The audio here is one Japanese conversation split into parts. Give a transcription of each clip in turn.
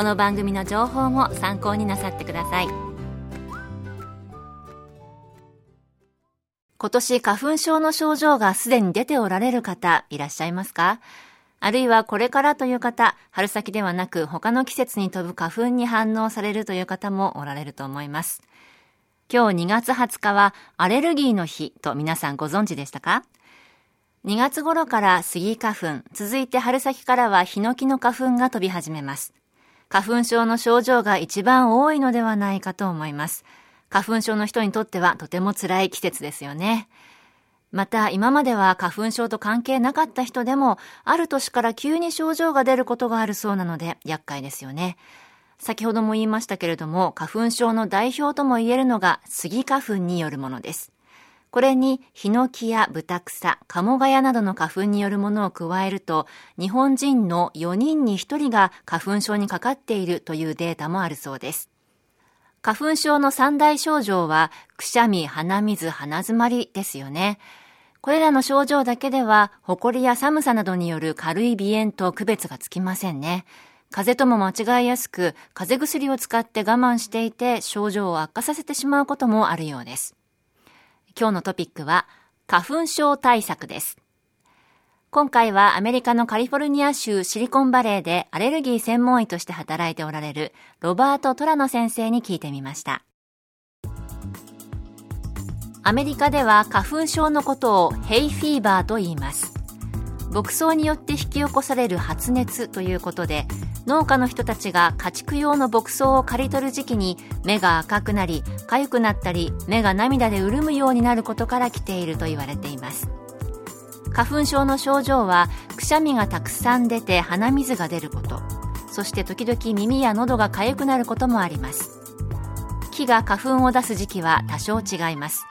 この番組の情報も参考になさってください今年花粉症の症状がすでに出ておられる方いらっしゃいますか？あるいはこれからという方、春先ではなく他の季節に飛ぶ花粉に反応されるという方もおられると思います。今日2月20日はアレルギーの日と皆さんご存知でしたか？2月頃からスギ花粉、続いて春先からはヒノキの花粉が飛び始めます。花粉症の症状が一番多いのではないかと思います。花粉症の人にとってはとても辛い季節ですよね。また今までは花粉症と関係なかった人でもある年から急に症状が出ることがあるそうなので厄介ですよね。先ほども言いましたけれども花粉症の代表とも言えるのがスギ花粉によるものです。これにヒノキやブタクサ、カモガヤなどの花粉によるものを加えると、日本人の4人に1人が花粉症にかかっているというデータもあるそうです。花粉症の三大症状は、くしゃみ、鼻水、鼻詰まりですよね。これらの症状だけでは、埃や寒さなどによる軽い鼻炎と区別がつきませんね。風邪とも間違いやすく、風邪薬を使って我慢していて症状を悪化させてしまうこともあるようです。今日のトピックは花粉症対策です。今回はアメリカのカリフォルニア州シリコンバレーでアレルギー専門医として働いておられるロバート・トラノ先生に聞いてみました。アメリカでは花粉症のことをヘイフィーバーと言います。牧草によって引き起こされる発熱ということで農家の人たちが家畜用の牧草を刈り取る時期に目が赤くなり痒くなったり目が涙で潤むようになることから来ていると言われています。花粉症の症状はくしゃみがたくさん出て鼻水が出ること。そして時々耳や喉が痒くなることもあります。木が花粉を出す時期は多少違います。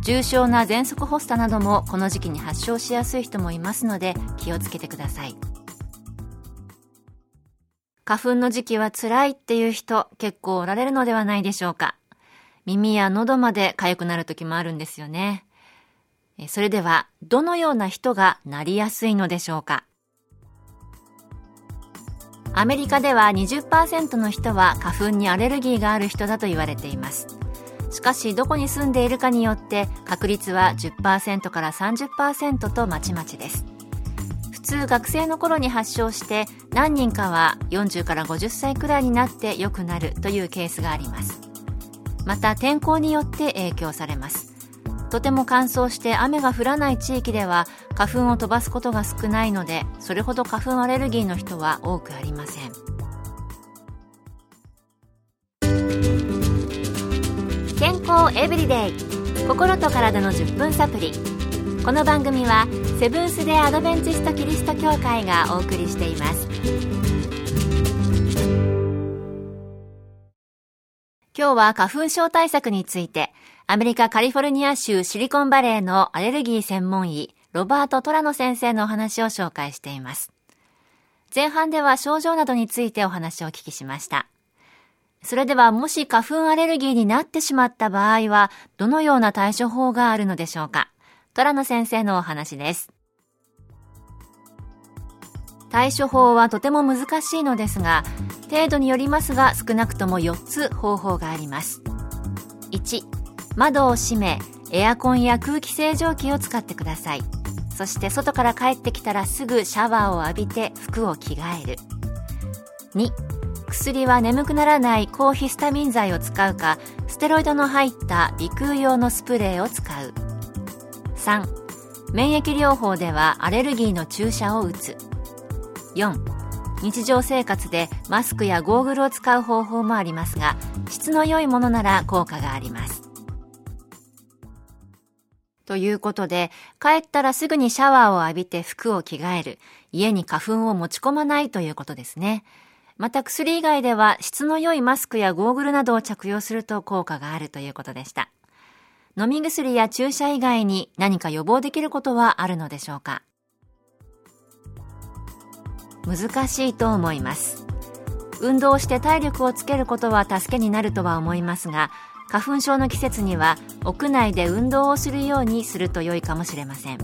重症な喘息発作などもこの時期に発症しやすい人もいますので気をつけてください。花粉の時期は辛いっていう人結構おられるのではないでしょうか。耳や喉まで痒くなる時もあるんですよね。それでは、どのような人がなりやすいのでしょうか。アメリカでは20%の人は花粉にアレルギーがある人だと言われています。しかし、どこに住んでいるかによって確率は10%から30%とまちまちです。通学生の頃に発症して何人かは40から50歳くらいになって良くなるというケースがあります。また天候によって影響されます。とても乾燥して雨が降らない地域では花粉を飛ばすことが少ないのでそれほど花粉アレルギーの人は多くありません。健康エブリデイ。心と体の10分サプリ。この番組はセブンス・デ・アドベンチスト・キリスト教会がお送りしています。今日は花粉症対策についてアメリカカリフォルニア州シリコンバレーのアレルギー専門医ロバート・トラノ先生のお話を紹介しています。前半では症状などについてお話をお聞きしました。それではもし花粉アレルギーになってしまった場合はどのような対処法があるのでしょうか？虎野先生のお話です。対処法はとても難しいのですが、程度によりますが少なくとも4つ方法があります。1、窓を閉め、エアコンや空気清浄機を使ってください。そして外から帰ってきたらすぐシャワーを浴びて服を着替える。2、薬は眠くならない抗ヒスタミン剤を使うかステロイドの入った鼻腔用のスプレーを使う3免疫療法ではアレルギーの注射を打つ4日常生活でマスクやゴーグルを使う方法もありますが質の良いものなら効果がありますということで、帰ったらすぐにシャワーを浴びて服を着替える。家に花粉を持ち込まないということですね。また薬以外では質の良いマスクやゴーグルなどを着用すると効果があるということでした。飲み薬や注射以外に何か予防できることはあるのでしょうか？難しいと思います。運動して体力をつけることは助けになるとは思いますが、花粉症の季節には屋内で運動をするようにすると良いかもしれません。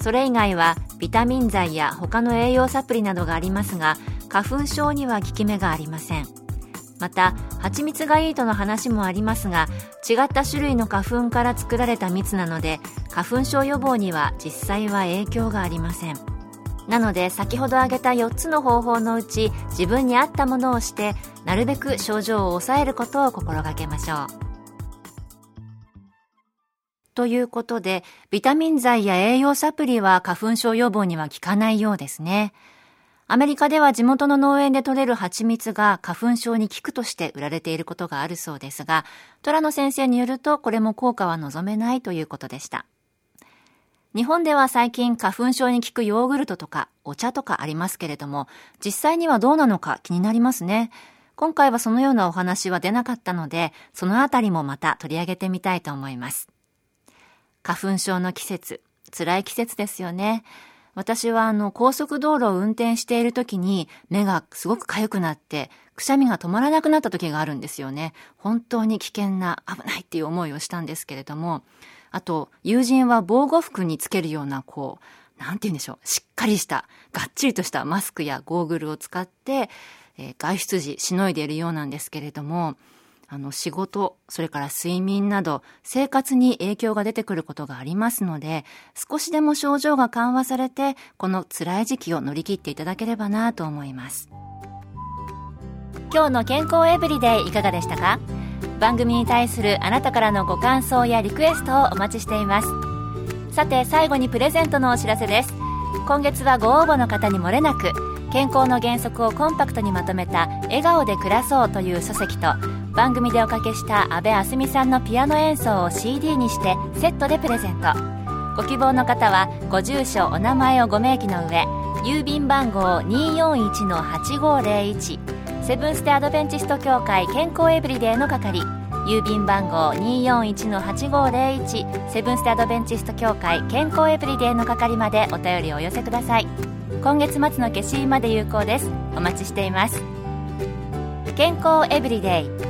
それ以外はビタミン剤や他の栄養サプリなどがありますが花粉症には効き目がありません。また蜂蜜がいいとの話もありますが違った種類の花粉から作られた蜜なので花粉症予防には実際は影響がありませんなので先ほど挙げた4つの方法のうち自分に合ったものをしてなるべく症状を抑えることを心がけましょう。ということで、ビタミン剤や栄養サプリは花粉症予防には効かないようですね。アメリカでは地元の農園で採れる蜂蜜が花粉症に効くとして売られていることがあるそうですが、虎野先生によるとこれも効果は望めないということでした。日本では最近花粉症に効くヨーグルトとかお茶とかありますけれども、実際にはどうなのか気になりますね。今回はそのようなお話は出なかったので、そのあたりもまた取り上げてみたいと思います。花粉症の季節、辛い季節ですよね。私はあの高速道路を運転している時に目がすごく痒くなってくしゃみが止まらなくなった時があるんですよね。本当に危険な危ないっていう思いをしたんですけれども、あと、友人は防護服につけるような、こう、なんて言うんでしょう、しっかりした、がっちりとしたマスクやゴーグルを使って、えー、外出時しのいでいるようなんですけれども、あの、仕事、それから睡眠など、生活に影響が出てくることがありますので、少しでも症状が緩和されて、この辛い時期を乗り切っていただければなと思います。今日の健康エブリデイいかがでしたか？番組に対するあなたからのご感想やリクエストをお待ちしています。さて最後にプレゼントのお知らせです。今月はご応募の方にもれなく健康の原則をコンパクトにまとめた「笑顔で暮らそう」という書籍と番組でおかけした阿部あすみさんのピアノ演奏を CD にしてセットでプレゼント。ご希望の方はご住所お名前をご明記の上郵便番号241-8501セブンステアドベンチスト協会健康エブリデイの係。郵便番号241-8501セブンステアドベンチスト協会健康エブリデイの係までお便りをお寄せください。今月末の消印まで有効です。お待ちしています。健康エブリデイ。